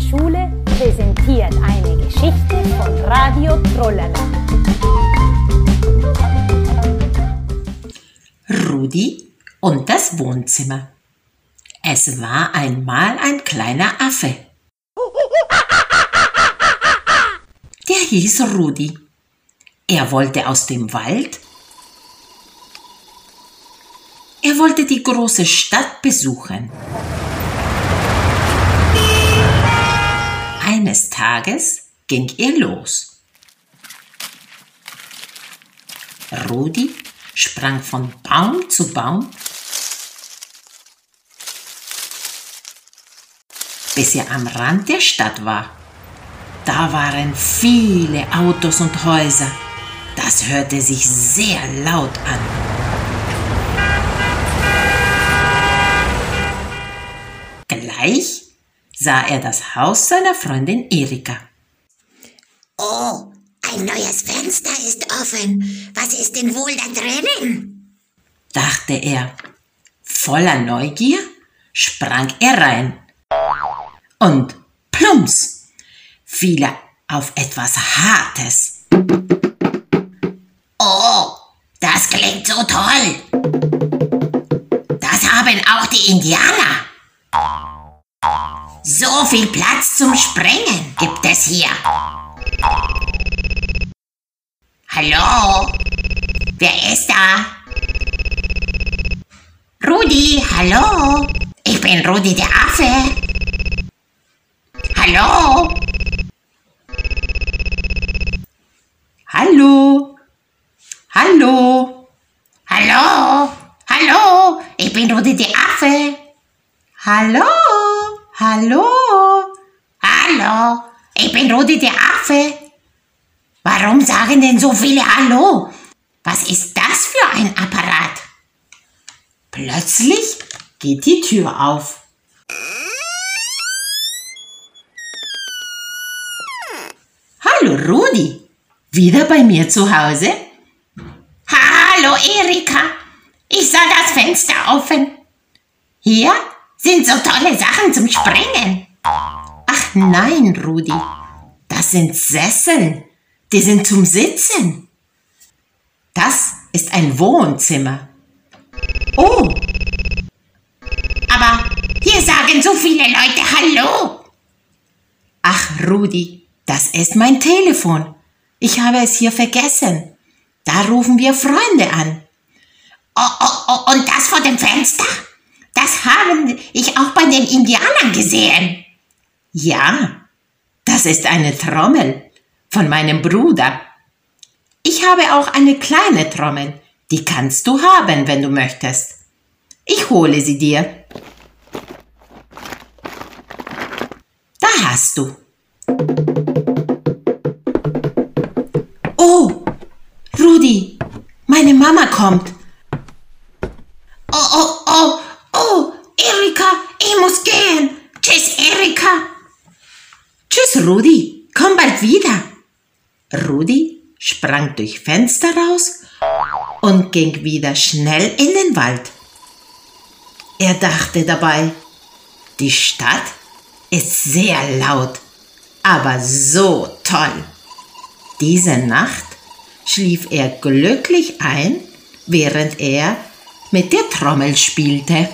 der Schule präsentiert eine Geschichte von Radio Trollala. Rudi und das Wohnzimmer. Es war einmal ein kleiner Affe. Der hieß Rudi. Er wollte aus dem Wald. Er wollte die große Stadt besuchen. Eines Tages ging er los. Rudi sprang von Baum zu Baum, bis er am Rand der Stadt war. Da waren viele Autos und Häuser. Das hörte sich sehr laut an. Gleich sah er das Haus seiner Freundin Erika. Oh, ein neues Fenster ist offen. Was ist denn wohl da drinnen? dachte er. Voller Neugier sprang er rein. Und plumps fiel er auf etwas Hartes. Oh, das klingt so toll. Das haben auch die Indianer. So viel Platz zum Springen gibt es hier. Hallo? Wer ist da? Rudi, hallo? Ich bin Rudi der Affe. Hallo? Hallo? Hallo? Hallo? Hallo? Ich bin Rudi der Affe. Hallo? Hallo? Hallo? Ich bin Rudi der Affe. Warum sagen denn so viele Hallo? Was ist das für ein Apparat? Plötzlich geht die Tür auf. Hallo Rudi, wieder bei mir zu Hause? Hallo Erika, ich sah das Fenster offen. Hier sind so tolle Sachen zum Springen. Ach nein, Rudi, das sind Sesseln, die sind zum Sitzen. Das ist ein Wohnzimmer. Oh, Aber hier sagen so viele Leute Hallo. ach Rudi, das ist mein Telefon. Ich habe es hier vergessen. Da rufen wir Freunde an. Oh, oh, oh, und das vor dem Fenster? Das haben ich auch bei den Indianern gesehen. Ja, das ist eine Trommel von meinem Bruder. Ich habe auch eine kleine Trommel, die kannst du haben, wenn du möchtest. Ich hole sie dir. Da hast du. Oh, Rudi, meine Mama kommt. Oh, oh, oh, oh, Erika, ich muss gehen. Tschüss, Erika. Tschüss, Rudi, komm bald wieder. Rudi sprang durch Fenster raus und ging wieder schnell in den Wald. Er dachte dabei, die Stadt ist sehr laut, aber so toll. Diese Nacht schlief er glücklich ein, während er mit der Trommel spielte.